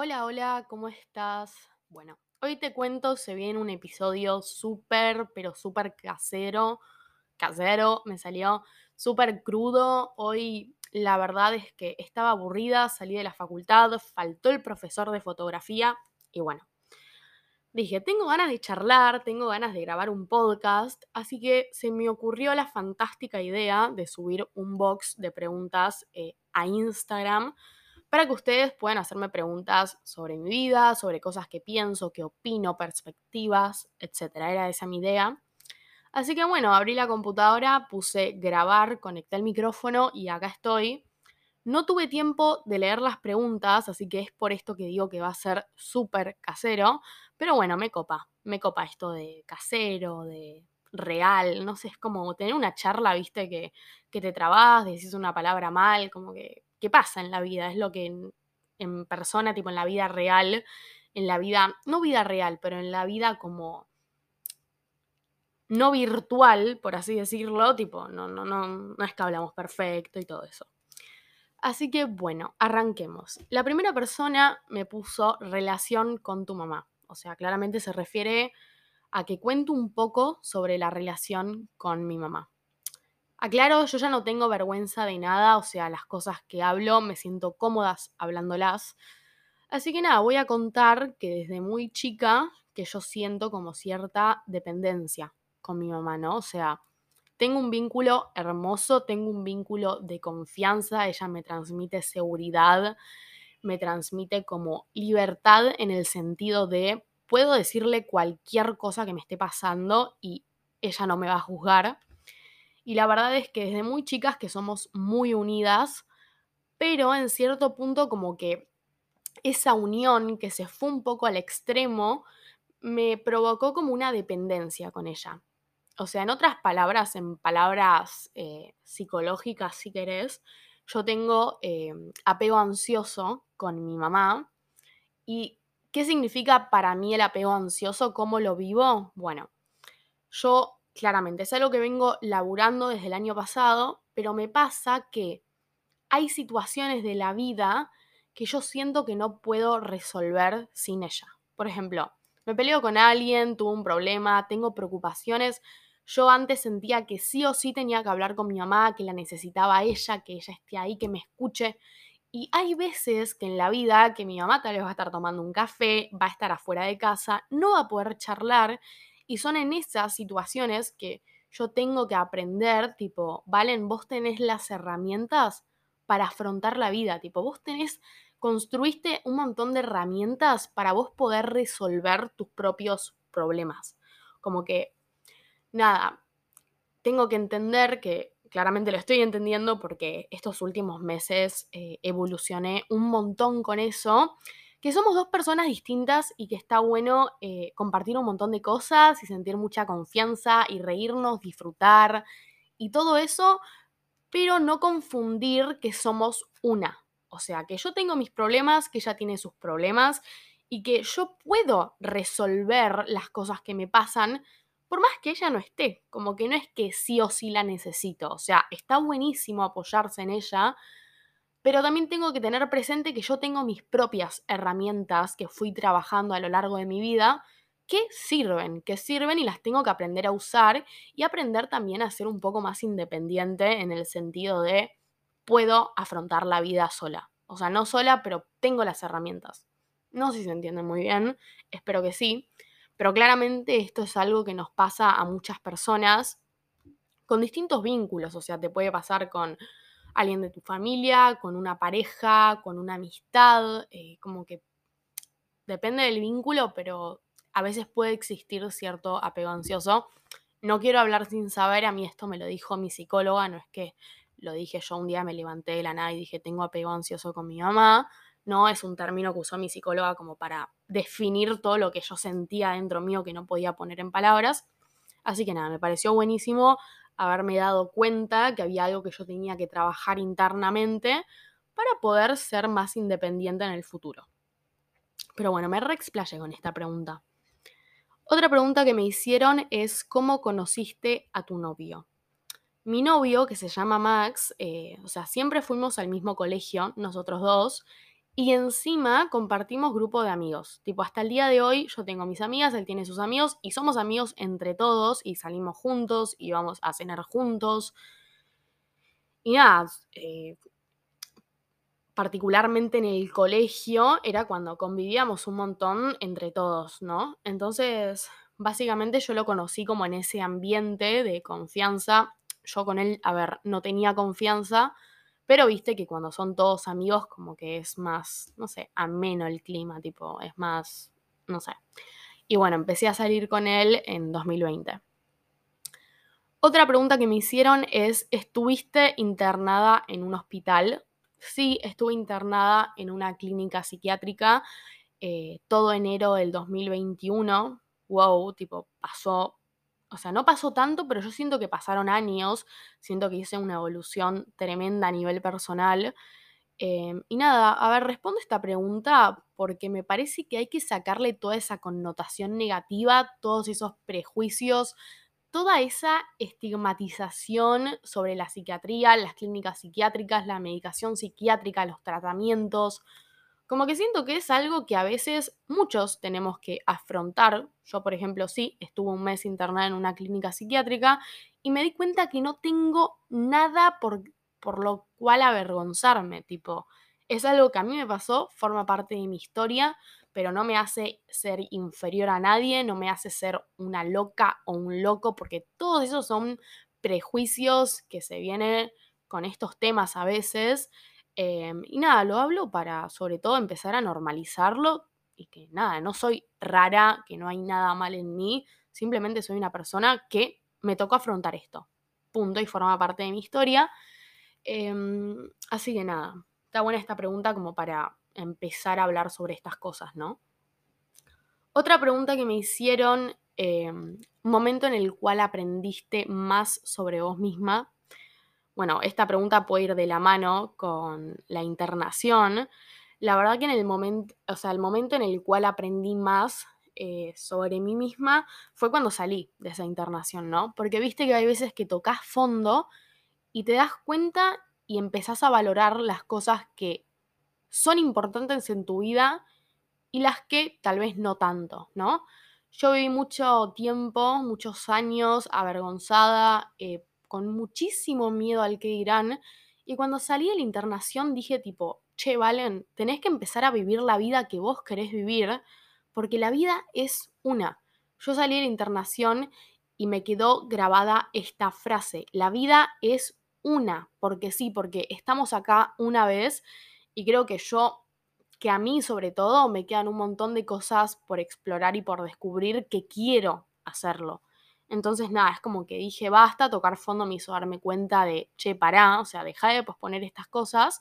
Hola, hola, ¿cómo estás? Bueno, hoy te cuento, se viene un episodio súper, pero súper casero. Casero, me salió súper crudo. Hoy la verdad es que estaba aburrida, salí de la facultad, faltó el profesor de fotografía y bueno, dije, tengo ganas de charlar, tengo ganas de grabar un podcast, así que se me ocurrió la fantástica idea de subir un box de preguntas eh, a Instagram para que ustedes puedan hacerme preguntas sobre mi vida, sobre cosas que pienso, que opino, perspectivas, etc. Era esa mi idea. Así que bueno, abrí la computadora, puse grabar, conecté el micrófono y acá estoy. No tuve tiempo de leer las preguntas, así que es por esto que digo que va a ser súper casero. Pero bueno, me copa, me copa esto de casero, de real, no sé, es como tener una charla, viste, que, que te trabas, decís una palabra mal, como que, ¿qué pasa en la vida? Es lo que en, en persona, tipo en la vida real, en la vida, no vida real, pero en la vida como no virtual, por así decirlo, tipo, no, no, no, no es que hablamos perfecto y todo eso. Así que bueno, arranquemos. La primera persona me puso relación con tu mamá. O sea, claramente se refiere a que cuento un poco sobre la relación con mi mamá. Aclaro, yo ya no tengo vergüenza de nada, o sea, las cosas que hablo me siento cómodas hablándolas. Así que nada, voy a contar que desde muy chica que yo siento como cierta dependencia con mi mamá, ¿no? O sea, tengo un vínculo hermoso, tengo un vínculo de confianza, ella me transmite seguridad, me transmite como libertad en el sentido de puedo decirle cualquier cosa que me esté pasando y ella no me va a juzgar. Y la verdad es que desde muy chicas que somos muy unidas, pero en cierto punto como que esa unión que se fue un poco al extremo me provocó como una dependencia con ella. O sea, en otras palabras, en palabras eh, psicológicas, si querés, yo tengo eh, apego ansioso con mi mamá. ¿Y qué significa para mí el apego ansioso? ¿Cómo lo vivo? Bueno, yo claramente es algo que vengo laburando desde el año pasado, pero me pasa que hay situaciones de la vida que yo siento que no puedo resolver sin ella. Por ejemplo, me peleo con alguien, tuve un problema, tengo preocupaciones, yo antes sentía que sí o sí tenía que hablar con mi mamá, que la necesitaba ella, que ella esté ahí, que me escuche. Y hay veces que en la vida que mi mamá tal vez va a estar tomando un café, va a estar afuera de casa, no va a poder charlar. Y son en esas situaciones que yo tengo que aprender, tipo, Valen, vos tenés las herramientas para afrontar la vida, tipo, vos tenés, construiste un montón de herramientas para vos poder resolver tus propios problemas. Como que nada, tengo que entender que claramente lo estoy entendiendo porque estos últimos meses eh, evolucioné un montón con eso, que somos dos personas distintas y que está bueno eh, compartir un montón de cosas y sentir mucha confianza y reírnos, disfrutar y todo eso, pero no confundir que somos una. O sea, que yo tengo mis problemas, que ella tiene sus problemas y que yo puedo resolver las cosas que me pasan por más que ella no esté, como que no es que sí o sí la necesito, o sea, está buenísimo apoyarse en ella, pero también tengo que tener presente que yo tengo mis propias herramientas que fui trabajando a lo largo de mi vida que sirven, que sirven y las tengo que aprender a usar y aprender también a ser un poco más independiente en el sentido de puedo afrontar la vida sola. O sea, no sola, pero tengo las herramientas. No sé si se entiende muy bien, espero que sí. Pero claramente esto es algo que nos pasa a muchas personas con distintos vínculos, o sea, te puede pasar con alguien de tu familia, con una pareja, con una amistad, eh, como que depende del vínculo, pero a veces puede existir cierto apego ansioso. No quiero hablar sin saber, a mí esto me lo dijo mi psicóloga, no es que lo dije yo un día, me levanté de la nada y dije, tengo apego ansioso con mi mamá, no es un término que usó mi psicóloga como para definir todo lo que yo sentía dentro mío que no podía poner en palabras. Así que nada, me pareció buenísimo haberme dado cuenta que había algo que yo tenía que trabajar internamente para poder ser más independiente en el futuro. Pero bueno, me reexplayé con esta pregunta. Otra pregunta que me hicieron es ¿cómo conociste a tu novio? Mi novio, que se llama Max, eh, o sea, siempre fuimos al mismo colegio, nosotros dos, Y encima compartimos grupo de amigos. Tipo, hasta el día de hoy yo tengo mis amigas, él tiene sus amigos y somos amigos entre todos y salimos juntos y vamos a cenar juntos. Y nada, eh, particularmente en el colegio era cuando convivíamos un montón entre todos, ¿no? Entonces, básicamente yo lo conocí como en ese ambiente de confianza. Yo con él, a ver, no tenía confianza pero viste que cuando son todos amigos, como que es más, no sé, ameno el clima, tipo, es más, no sé. Y bueno, empecé a salir con él en 2020. Otra pregunta que me hicieron es, ¿estuviste internada en un hospital? Sí, estuve internada en una clínica psiquiátrica eh, todo enero del 2021. Wow, tipo, pasó o sea, no pasó tanto, pero yo siento que pasaron años, siento que hice una evolución tremenda a nivel personal. Em, y nada, a ver, respondo esta pregunta porque me parece que hay que sacarle toda esa connotación negativa, todos esos prejuicios, toda esa estigmatización sobre la psiquiatría, las clínicas psiquiátricas, la medicación psiquiátrica, los tratamientos. Como que siento que es algo que a veces muchos tenemos que afrontar. Yo, por ejemplo, sí, estuve un mes internada en una clínica psiquiátrica y me di cuenta que no tengo nada por, por lo cual avergonzarme. Tipo, es algo que a mí me pasó, forma parte de mi historia, pero no me hace ser inferior a nadie, no me hace ser una loca o un loco, porque todos esos son prejuicios que se vienen con estos temas a veces. Em, y nada, lo hablo para sobre todo empezar a normalizarlo y que nada, no soy rara, que no hay nada mal en mí, simplemente soy una persona que me tocó afrontar esto. Punto y forma parte de mi historia. Em, así que nada, está buena esta pregunta como para empezar a hablar sobre estas cosas, ¿no? Otra pregunta que me hicieron, em, momento en el cual aprendiste más sobre vos misma bueno, esta pregunta puede ir de la mano con la internación. La verdad que en el momento, o sea, el momento en el cual aprendí más eh, sobre mí misma fue cuando salí de esa internación, ¿no? Porque viste que hay veces que tocas fondo y te das cuenta y empezás a valorar las cosas que son importantes en tu vida y las que tal vez no tanto, ¿no? Yo viví mucho tiempo, muchos años avergonzada, eh, con muchísimo miedo al que dirán. Y cuando salí de la internación dije tipo, che, Valen, tenés que empezar a vivir la vida que vos querés vivir, porque la vida es una. Yo salí de la internación y me quedó grabada esta frase, la vida es una, porque sí, porque estamos acá una vez y creo que yo, que a mí sobre todo, me quedan un montón de cosas por explorar y por descubrir que quiero hacerlo. Entonces, nada, es como que dije, basta, tocar fondo me hizo darme cuenta de, che, pará, o sea, deja de posponer estas cosas.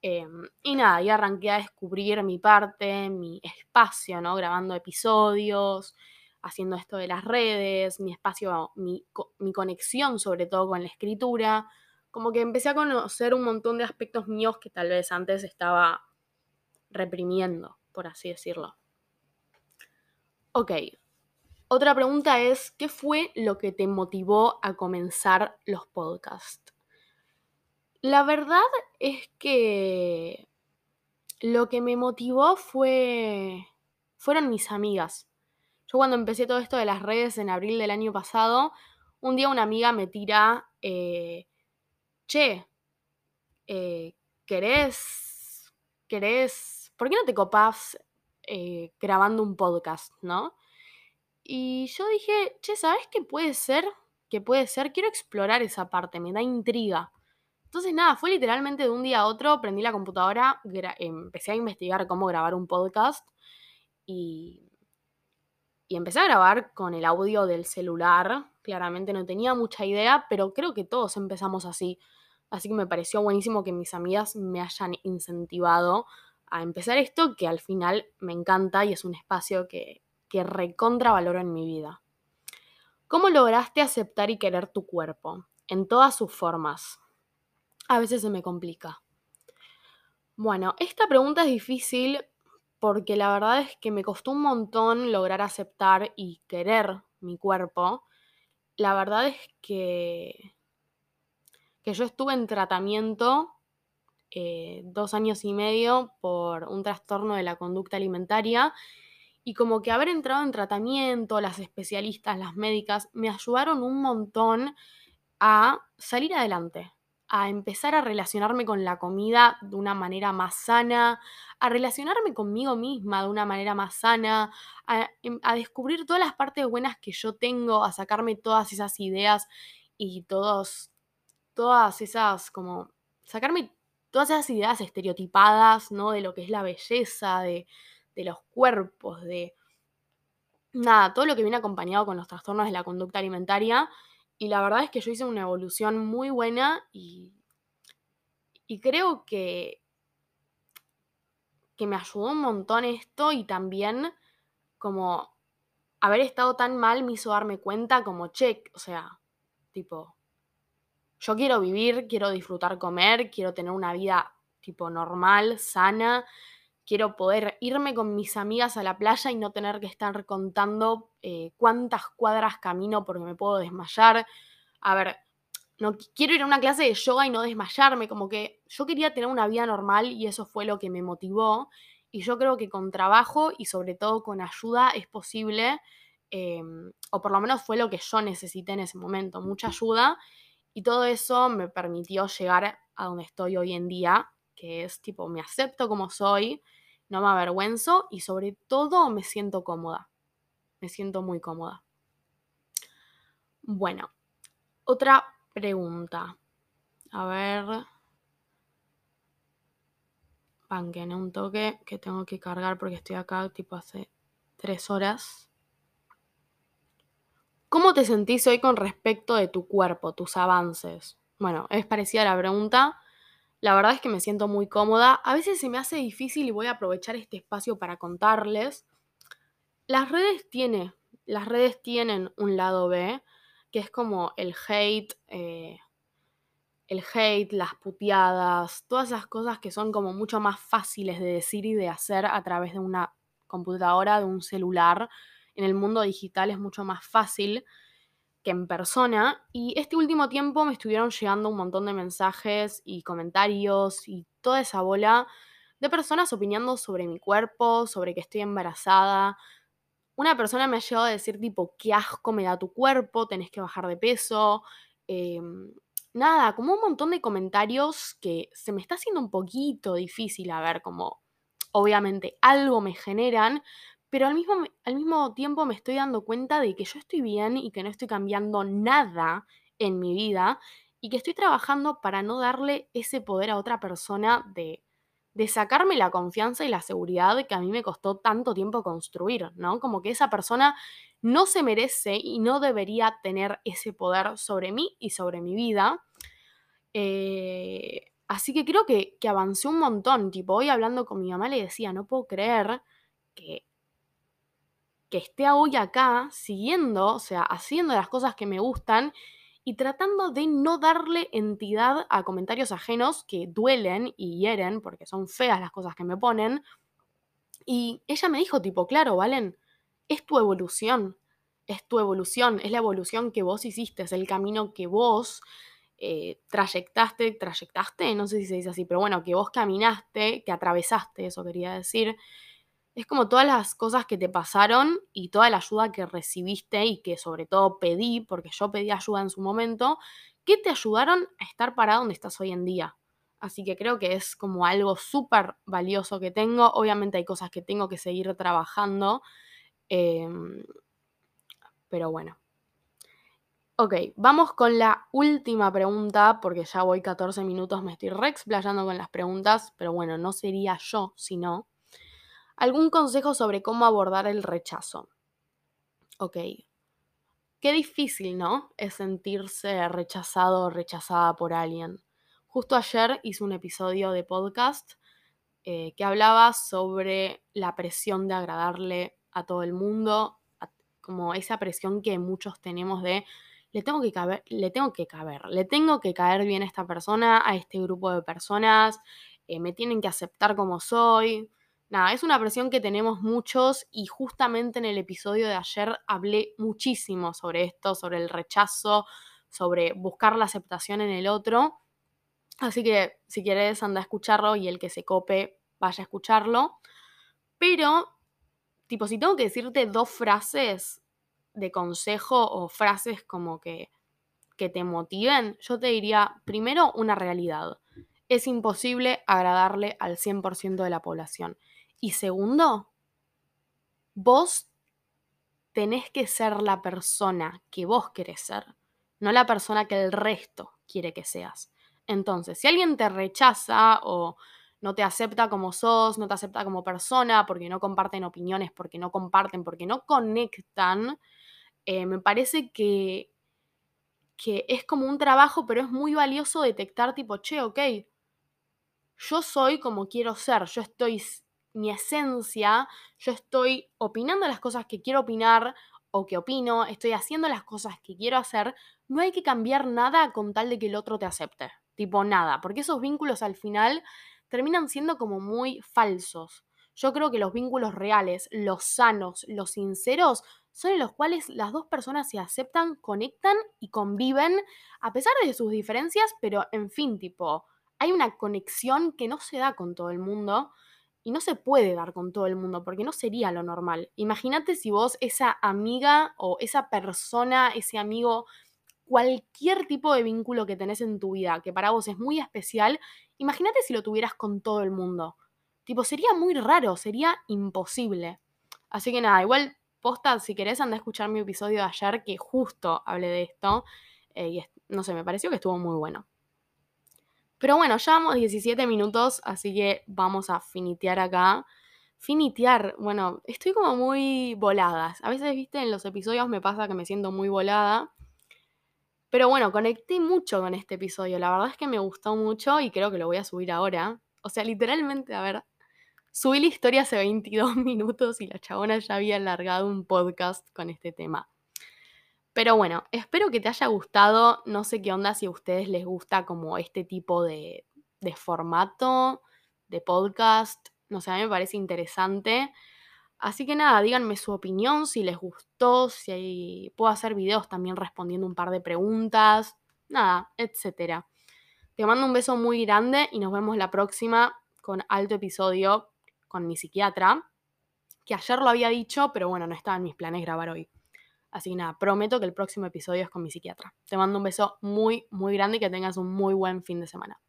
Em, y nada, y arranqué a descubrir mi parte, mi espacio, ¿no? Grabando episodios, haciendo esto de las redes, mi espacio, mi, mi conexión sobre todo con la escritura. Como que empecé a conocer un montón de aspectos míos que tal vez antes estaba reprimiendo, por así decirlo. Ok, otra pregunta es, ¿qué fue lo que te motivó a comenzar los podcasts? La verdad es que lo que me motivó fue fueron mis amigas. Yo cuando empecé todo esto de las redes en abril del año pasado, un día una amiga me tira, eh, che, eh, ¿querés, querés, por qué no te copas eh, grabando un podcast, no? Y yo dije, che, ¿sabes qué puede ser? ¿Qué puede ser? Quiero explorar esa parte, me da intriga. Entonces, nada, fue literalmente de un día a otro, prendí la computadora, empecé a investigar cómo grabar un podcast y, y empecé a grabar con el audio del celular. Claramente no tenía mucha idea, pero creo que todos empezamos así. Así que me pareció buenísimo que mis amigas me hayan incentivado a empezar esto, que al final me encanta y es un espacio que, que recontra valoro en mi vida. ¿Cómo lograste aceptar y querer tu cuerpo? En todas sus formas. A veces se me complica. Bueno, esta pregunta es difícil porque la verdad es que me costó un montón lograr aceptar y querer mi cuerpo. La verdad es que, que yo estuve en tratamiento eh, dos años y medio por un trastorno de la conducta alimentaria y como que haber entrado en tratamiento, las especialistas, las médicas, me ayudaron un montón a salir adelante, a empezar a relacionarme con la comida de una manera más sana, a relacionarme conmigo misma de una manera más sana, a, em, descubrir todas las partes buenas que yo tengo, a sacarme todas esas ideas y todos, todas esas, como, sacarme todas esas ideas estereotipadas, ¿no? De lo que es la belleza, de, de los cuerpos, de nada, todo lo que viene acompañado con los trastornos de la conducta alimentaria. Y la verdad es que yo hice una evolución muy buena y, y creo que, que me ayudó un montón esto y también como haber estado tan mal me hizo darme cuenta como, che, o sea, tipo, yo quiero vivir, quiero disfrutar comer, quiero tener una vida tipo normal, sana, quiero poder irme con mis amigas a la playa y no tener que estar contando eh, cuántas cuadras camino porque me puedo desmayar. A ver, no quiero ir a una clase de yoga y no desmayarme, como que yo quería tener una vida normal y eso fue lo que me motivó. Y yo creo que con trabajo y sobre todo con ayuda es posible, em, o por lo menos fue lo que yo necesité en ese momento, mucha ayuda. Y todo eso me permitió llegar a donde estoy hoy en día, que es tipo, me acepto como soy, no me avergüenzo y sobre todo me siento cómoda. Me siento muy cómoda. Bueno, otra pregunta. A ver. en un toque que tengo que cargar porque estoy acá tipo hace tres horas. ¿Cómo te sentís hoy con respecto de tu cuerpo, tus avances? Bueno, es parecida a la pregunta, la verdad es que me siento muy cómoda. A veces se me hace difícil y voy a aprovechar este espacio para contarles. Las redes las redes tienen un lado B, que es como el hate, eh, el hate, las puteadas, todas esas cosas que son como mucho más fáciles de decir y de hacer a través de una computadora, de un celular. En el mundo digital es mucho más fácil que en persona. Y este último tiempo me estuvieron llegando un montón de mensajes y comentarios y toda esa bola de personas opinando sobre mi cuerpo, sobre que estoy embarazada. Una persona me ha llegado a decir tipo, qué asco me da tu cuerpo, tenés que bajar de peso. Em, nada, como un montón de comentarios que se me está haciendo un poquito difícil a ver, como obviamente algo me generan, pero al mismo, al mismo tiempo me estoy dando cuenta de que yo estoy bien y que no estoy cambiando nada en mi vida y que estoy trabajando para no darle ese poder a otra persona de, de sacarme la confianza y la seguridad que a mí me costó tanto tiempo construir, ¿no? Como que esa persona no se merece y no debería tener ese poder sobre mí y sobre mi vida. Eh, así que creo que, que avancé un montón. Tipo, hoy hablando con mi mamá le decía, no puedo creer que que esté hoy acá siguiendo, o sea, haciendo las cosas que me gustan y tratando de no darle entidad a comentarios ajenos que duelen y hieren, porque son feas las cosas que me ponen. Y ella me dijo, tipo, claro, Valen, es tu evolución, es tu evolución, es la evolución que vos hiciste, es el camino que vos eh, trayectaste, trayectaste, no sé si se dice así, pero bueno, que vos caminaste, que atravesaste, eso quería decir es como todas las cosas que te pasaron y toda la ayuda que recibiste y que sobre todo pedí, porque yo pedí ayuda en su momento, que te ayudaron a estar parado donde estás hoy en día. Así que creo que es como algo súper valioso que tengo. Obviamente hay cosas que tengo que seguir trabajando. Em, pero bueno. Ok, vamos con la última pregunta, porque ya voy 14 minutos, me estoy re explayando con las preguntas, pero bueno, no sería yo sino ¿Algún consejo sobre cómo abordar el rechazo? Ok. Qué difícil, ¿no? Es sentirse rechazado o rechazada por alguien. Justo ayer hice un episodio de podcast eh, que hablaba sobre la presión de agradarle a todo el mundo, como esa presión que muchos tenemos de le tengo que caber, le tengo que caber, le tengo que caer bien a esta persona, a este grupo de personas, eh, me tienen que aceptar como soy, nada, es una presión que tenemos muchos y justamente en el episodio de ayer hablé muchísimo sobre esto, sobre el rechazo, sobre buscar la aceptación en el otro. Así que si quieres anda a escucharlo y el que se cope vaya a escucharlo. Pero, tipo, si tengo que decirte dos frases de consejo o frases como que, que te motiven, yo te diría, primero, una realidad. Es imposible agradarle al 100% de la población. Y segundo, vos tenés que ser la persona que vos querés ser, no la persona que el resto quiere que seas. Entonces, si alguien te rechaza o no te acepta como sos, no te acepta como persona, porque no comparten opiniones, porque no comparten, porque no conectan, eh, me parece que, que es como un trabajo, pero es muy valioso detectar tipo, che, ok, yo soy como quiero ser, yo estoy mi esencia, yo estoy opinando las cosas que quiero opinar o que opino, estoy haciendo las cosas que quiero hacer, no hay que cambiar nada con tal de que el otro te acepte tipo nada, porque esos vínculos al final terminan siendo como muy falsos. Yo creo que los vínculos reales, los sanos, los sinceros, son en los cuales las dos personas se aceptan, conectan y conviven a pesar de sus diferencias, pero en fin, tipo, hay una conexión que no se da con todo el mundo y no se puede dar con todo el mundo porque no sería lo normal. Imagínate si vos, esa amiga o esa persona, ese amigo cualquier tipo de vínculo que tenés en tu vida, que para vos es muy especial, imagínate si lo tuvieras con todo el mundo. Tipo, sería muy raro, sería imposible. Así que nada, igual, posta, si querés, anda a escuchar mi episodio de ayer, que justo hablé de esto. Eh, y no sé, me pareció que estuvo muy bueno. Pero bueno, ya vamos 17 minutos, así que vamos a finitear acá. Finitear, bueno, estoy como muy volada. A veces, viste, en los episodios me pasa que me siento muy volada. Pero bueno, conecté mucho con este episodio. La verdad es que me gustó mucho y creo que lo voy a subir ahora. O sea, literalmente, a ver, subí la historia hace 22 minutos y la chabona ya había alargado un podcast con este tema. Pero bueno, espero que te haya gustado. No sé qué onda si a ustedes les gusta como este tipo de, de formato de podcast. No sé, a mí me parece interesante. Así que nada, díganme su opinión, si les gustó, si puedo hacer videos también respondiendo un par de preguntas, nada, etcétera. Te mando un beso muy grande y nos vemos la próxima con alto episodio con mi psiquiatra, que ayer lo había dicho, pero bueno, no estaba en mis planes grabar hoy. Así que nada, prometo que el próximo episodio es con mi psiquiatra. Te mando un beso muy, muy grande y que tengas un muy buen fin de semana.